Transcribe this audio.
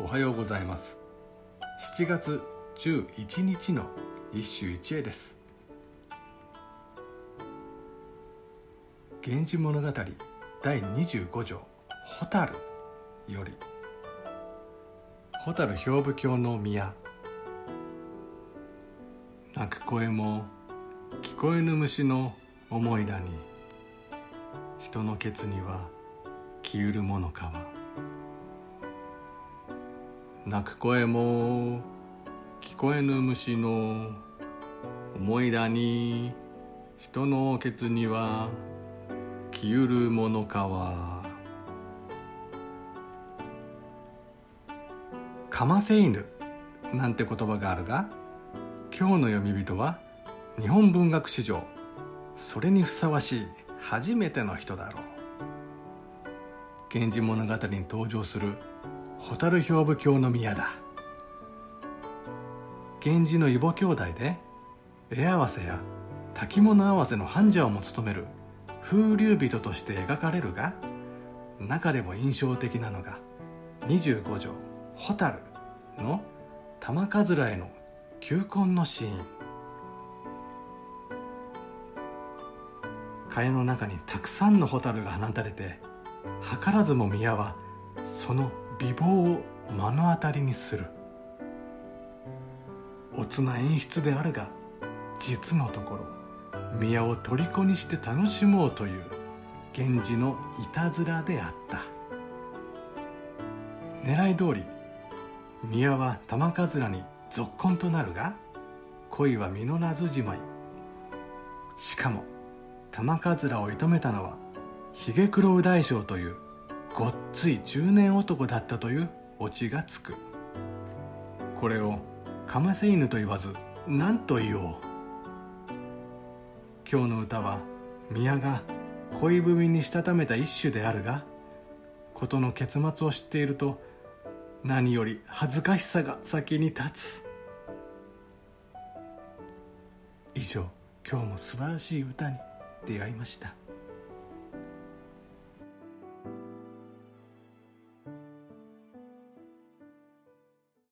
おはようございます。7月11日の一首一会です「源氏物語第25条蛍」より「蛍兵部教の宮」泣く声も聞こえぬ虫の思いだに。人のケツには消ゆるものかは鳴く声も聞こえぬ虫の思い出に人のケツには消ゆるものかは。かませ犬なんて言葉があるが今日の読み人は日本文学史上それにふさわしい初めての人だろう。源氏物語に登場する蛍兵部教の宮だ。源氏の異母兄弟で絵合わせや滝物合わせの繁者をも務める風流人として描かれるが中でも印象的なのが25条「蛍」の玉桂への求婚のシーン。蚊帳の中にたくさんの蛍が放たれて図らずも宮はその美貌を目の当たりにする。おつな演出であるが実のところ宮を虜にして楽しもうという源氏のいたずらであった。狙い通り宮は玉桂にぞっこんとなるが恋は実らずじまい。しかも玉桂を射止めたのは髭黒大将というごっつい中年男だったというオチがつく。これをかませ犬と言わず何と言おう。今日の歌は宮が恋文にしたためた一首であるが事の結末を知っていると何より恥ずかしさが先に立つ。以上今日も素晴らしい歌に出会いました。